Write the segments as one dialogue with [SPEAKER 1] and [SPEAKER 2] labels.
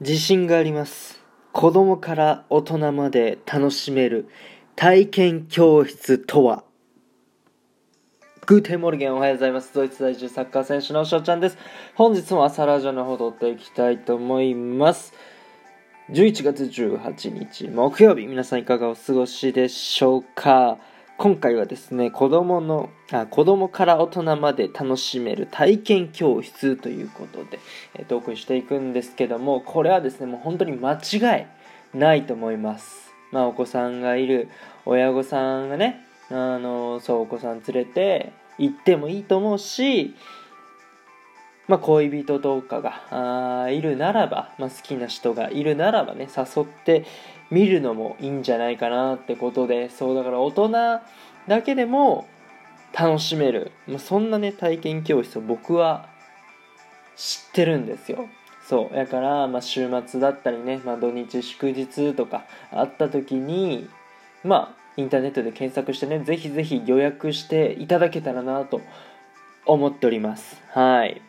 [SPEAKER 1] 自信があります。子供から大人まで楽しめる体験教室とは？ Guten Morgen おはようございます。ドイツ在住サッカー選手の翔ちゃんです。本日も朝ラジオの方撮っていきたいと思います。11月18日木曜日皆さんいかがお過ごしでしょうか？今回はですね子供のあ子供から大人まで楽しめる体験教室ということで、えー、トークしていくんですけどもこれはですねもう本当に間違いないと思います。まあお子さんがいる親御さんがねあのそうお子さん連れて行ってもいいと思うしまあ、恋人とかがあいるならば、まあ、好きな人がいるならばね誘ってみるのもいいんじゃないかなってことでそうだから大人だけでも楽しめる、まあ、そんなね体験教室を僕は知ってるんですよ。そうだから、まあ、週末だったりね、まあ、土日祝日とかあった時にまあインターネットで検索してねぜひぜひ予約していただけたらなと思っております。はい。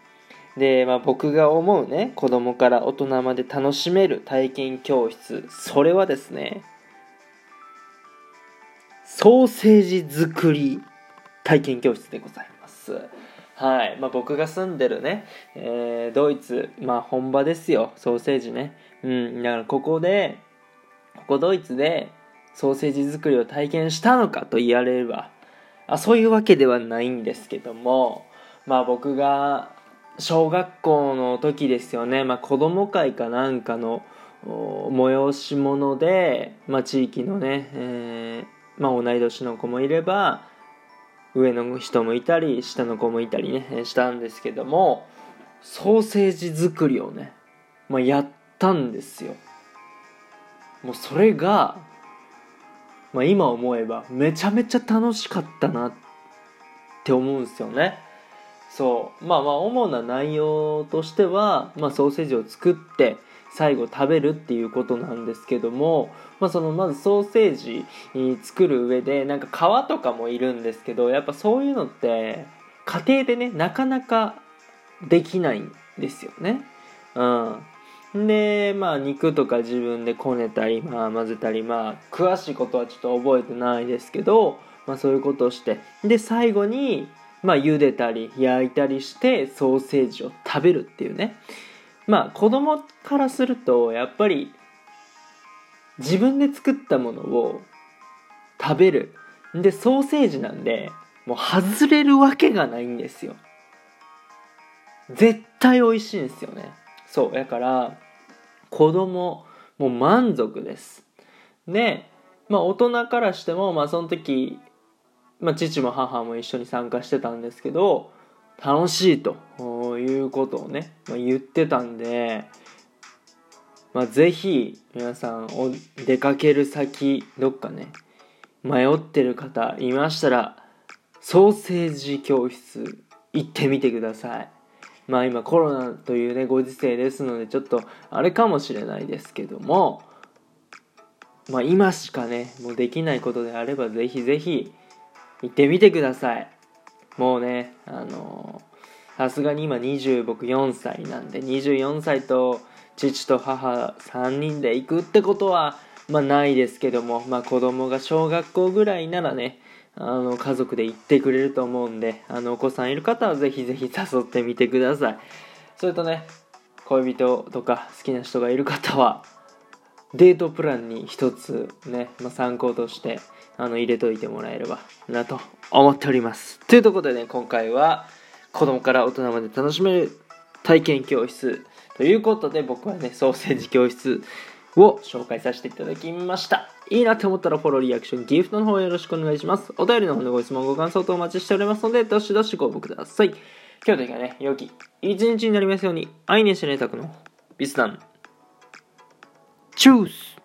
[SPEAKER 1] で、まあ、僕が思うね子供から大人まで楽しめる体験教室それはですねソーセージ作り体験教室でございます。はい。まあ、僕が住んでるね、えー、ドイツ、まあ、本場ですよ。ソーセージね。うん。だからここでここドイツでソーセージ作りを体験したのかと言われればあそういうわけではないんですけどもまあ僕が小学校の時ですよね、まあ、子供会かなんかの催し物で、まあ、地域のね、えー、まあ、同い年の子もいれば上の人もいたり下の子もいたりねしたんですけどもソーセージ作りをね、まあ、やったんですよ。もうそれが、まあ、今思えばめちゃめちゃ楽しかったなって思うんですよね。そう。まあまあ主な内容としては、まあ、ソーセージを作って最後食べるっていうことなんですけども、まあ、そのまずソーセージ作る上でなんか皮とかもいるんですけどやっぱそういうのって家庭でねなかなかできないんですよね。うん、でまあ肉とか自分でこねたり、まあ、混ぜたりまあ詳しいことはちょっと覚えてないですけど、まあ、そういうことをして。で最後にまあ、茹でたり焼いたりしてソーセージを食べるっていうね。まあ子供からするとやっぱり自分で作ったものを食べる。でソーセージなんでもう外れるわけがないんですよ。絶対美味しいんですよね。そうだから子供もう満足です。でまあ大人からしてもまあその時まあ、父も母も一緒に参加してたんですけど楽しいということをね、まあ、言ってたんで、まあ、ぜひ皆さんお出かける先どっかね迷ってる方いましたらソーセージ教室行ってみてください。まあ今コロナというねご時世ですのでちょっとあれかもしれないですけどもまあ今しかねもうできないことであればぜひぜひ行ってみてください。もうねあのさすがに今20僕4歳なんで24歳と父と母3人で行くってことはまあないですけどもまあ子供が小学校ぐらいならねあの家族で行ってくれると思うんであのお子さんいる方はぜひぜひ誘ってみてください。それとね恋人とか好きな人がいる方はデートプランに一つね、まあ、参考としてあの入れといてもらえればなと思っております。というところでね今回は子供から大人まで楽しめる体験教室ということで僕はねソーセージ教室を紹介させていただきました。いいなって思ったらフォローリアクションギフトの方よろしくお願いします。お便りの方のご質問ご感想とお待ちしておりますのでどしどしご応募ください。今日というかね良き一日になりますように愛にしねたくのビスダンチュース